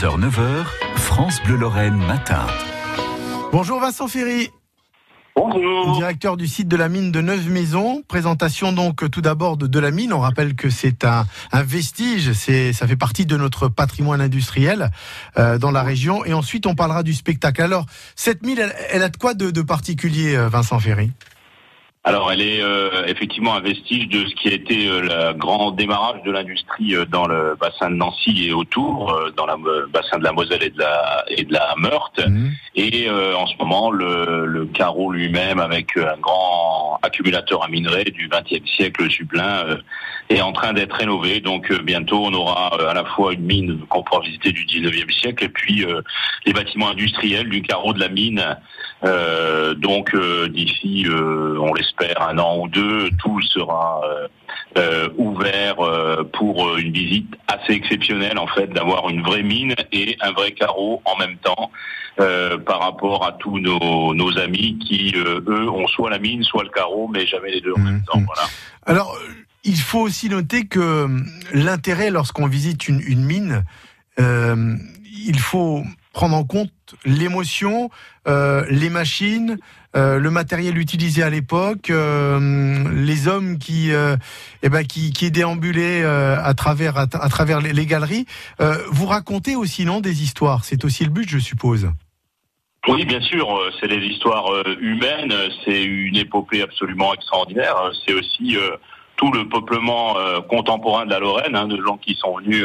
6h, 9h, France Bleu Lorraine matin. Bonjour Vincent Ferry. Bonjour. Directeur du site de la mine de Neuve Maisons. Présentation donc tout d'abord de, de, la mine. On rappelle que c'est un, un, vestige, c'est, ça fait partie de notre patrimoine industriel euh, dans la région. Et ensuite, on parlera du spectacle. Alors, cette mine, elle, elle a de quoi de, de particulier, euh, Vincent Ferry? Alors, elle est euh, effectivement un vestige de ce qui a été euh, le grand démarrage de l'industrie euh, dans le bassin de Nancy et autour, euh, dans le bassin de la Moselle et de la, et de la Meurthe. Mmh. Et en ce moment, le, le carreau lui-même, avec un grand accumulateur à minerais du XXe siècle, Sublin, est en train d'être rénové. Donc, bientôt, on aura à la fois une mine qu'on pourra visiter du XIXe siècle et puis les bâtiments industriels du carreau de la mine. donc, d'ici, on l'espère, un an ou deux, tout sera euh, euh, ouvert euh, pour une visite assez exceptionnelle en fait, d'avoir une vraie mine et un vrai carreau en même temps. Euh, par rapport à tous nos, nos amis qui, euh, eux, ont soit la mine, soit le carreau, mais jamais les deux en mmh, même temps. Mmh. Voilà. Alors, il faut aussi noter que l'intérêt lorsqu'on visite une, une mine, euh, il faut prendre en compte l'émotion, euh, les machines, euh, le matériel utilisé à l'époque, euh, les hommes qui, eh ben, qui, qui déambulaient à travers, à, travers les, les galeries. vous racontez aussi, non, des histoires C'est aussi le but, je suppose. Oui, bien sûr, c'est des histoires humaines, c'est une épopée absolument extraordinaire, c'est aussi tout le peuplement contemporain de la Lorraine, hein, de gens qui sont venus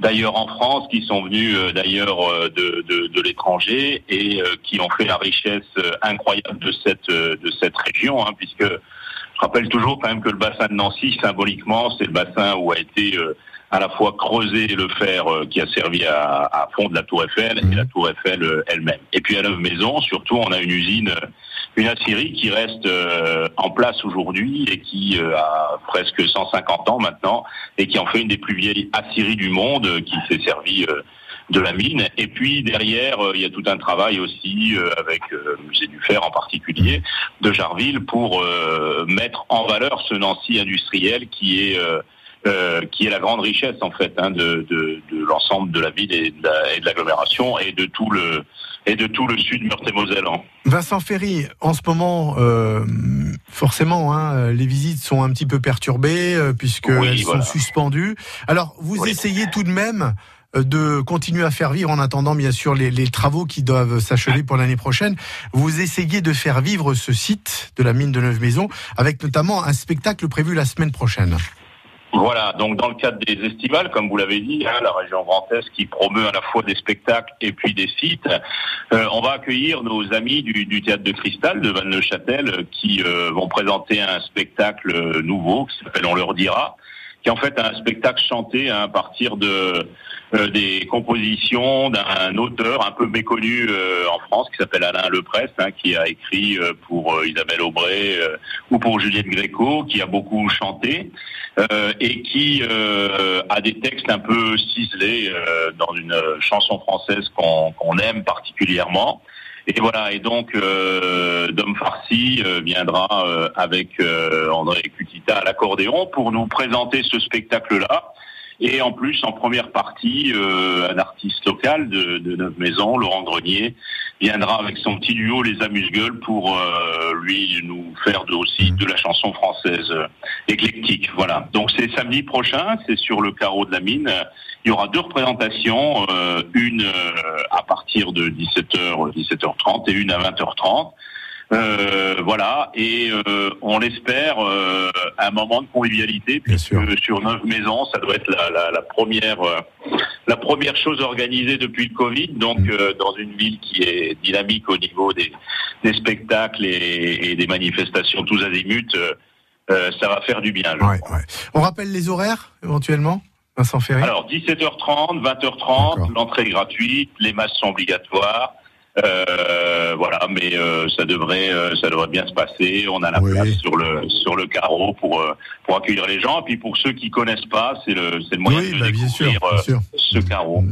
d'ailleurs en France, qui sont venus euh, d'ailleurs euh, de, l'étranger et euh, qui ont fait la richesse incroyable de cette de cette région, hein, puisque je rappelle toujours quand même que le bassin de Nancy, symboliquement, c'est le bassin où a été à la fois creusé le fer qui a servi à, à fond de la Tour Eiffel et la Tour Eiffel elle-même. Et puis à Neuve Maison, surtout, on a une usine une aciérie qui reste euh, en place aujourd'hui et qui euh, a presque 150 ans maintenant et qui en fait une des plus vieilles aciéries du monde euh, qui s'est servi de la mine. Et puis derrière, il y a tout un travail aussi avec le musée du fer en particulier de Jarville pour mettre en valeur ce Nancy industriel qui est euh, qui est la grande richesse en fait hein, de, de, de l'ensemble de la ville et de l'agglomération et de tout le et de tout le sud meurthe-et-mosellan. Vincent Ferry, en ce moment, euh, forcément, hein, les visites sont un petit peu perturbées euh, puisque oui, elles voilà. sont suspendues. Alors, vous oui. essayez tout de même euh, de continuer à faire vivre en attendant bien sûr les, les travaux qui doivent s'achever pour l'année prochaine. Vous essayez de faire vivre ce site de la mine de Neuve Maison avec notamment un spectacle prévu la semaine prochaine. Voilà, donc dans le cadre des estivales, comme vous l'avez dit, hein, la région Grand qui promeut à la fois des spectacles et puis des sites, euh, on va accueillir nos amis du, du théâtre de Cristal de Van-le-Châtel qui euh, vont présenter un spectacle nouveau qui s'appelle On leur dira, qui est en fait un spectacle chanté hein, à partir de euh, des compositions d'un auteur un peu méconnu euh, en France qui s'appelle Alain Leprest, hein, qui a écrit euh, pour Isabelle Aubray ou pour Juliette Gréco, qui a beaucoup chanté et qui a des textes un peu ciselés dans une chanson française qu'on qu aime particulièrement. Et voilà, et donc euh, Dom Farsi euh, viendra euh, avec André Cutita à l'accordéon pour nous présenter ce spectacle-là. Et en plus, en première partie, euh, un artiste local de, de, notre maison, Laurent Grenier, viendra avec son petit duo Les Amuse-Gueules pour euh, lui nous faire aussi de la chanson française euh, éclectique. Voilà. Donc c'est samedi prochain, c'est sur le carreau de la mine. Il y aura deux représentations, euh, partir de 17h, 17h30 et une à 20h30. Euh, voilà, et euh, on l'espère euh, un moment de convivialité, puisque sur Neuve Maisons, ça doit être la, la, la première la première chose organisée depuis le Covid, donc mmh. dans une ville qui est dynamique au niveau des, des spectacles et, et, des manifestations tous azimuts, ça va faire du bien. Ouais, ouais. On rappelle les horaires éventuellement? Vincent Ferré Alors 17h30, 20h30, l'entrée gratuite, les masses sont obligatoires. Euh, voilà, mais euh, ça devrait, euh, ça devrait bien se passer. On a la oui. place sur le sur le carreau pour pour accueillir les gens. Et puis pour ceux qui connaissent pas, c'est le c'est le moyen oui, de bah, découvrir sûr, sûr. ce carreau.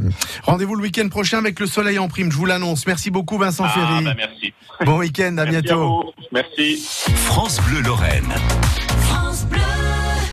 Rendez-vous le week-end prochain avec le soleil en prime. Je vous l'annonce. Merci beaucoup, Vincent ah, Ferry. Bah merci. Bon week-end. À merci bientôt. À merci. France Bleu Lorraine.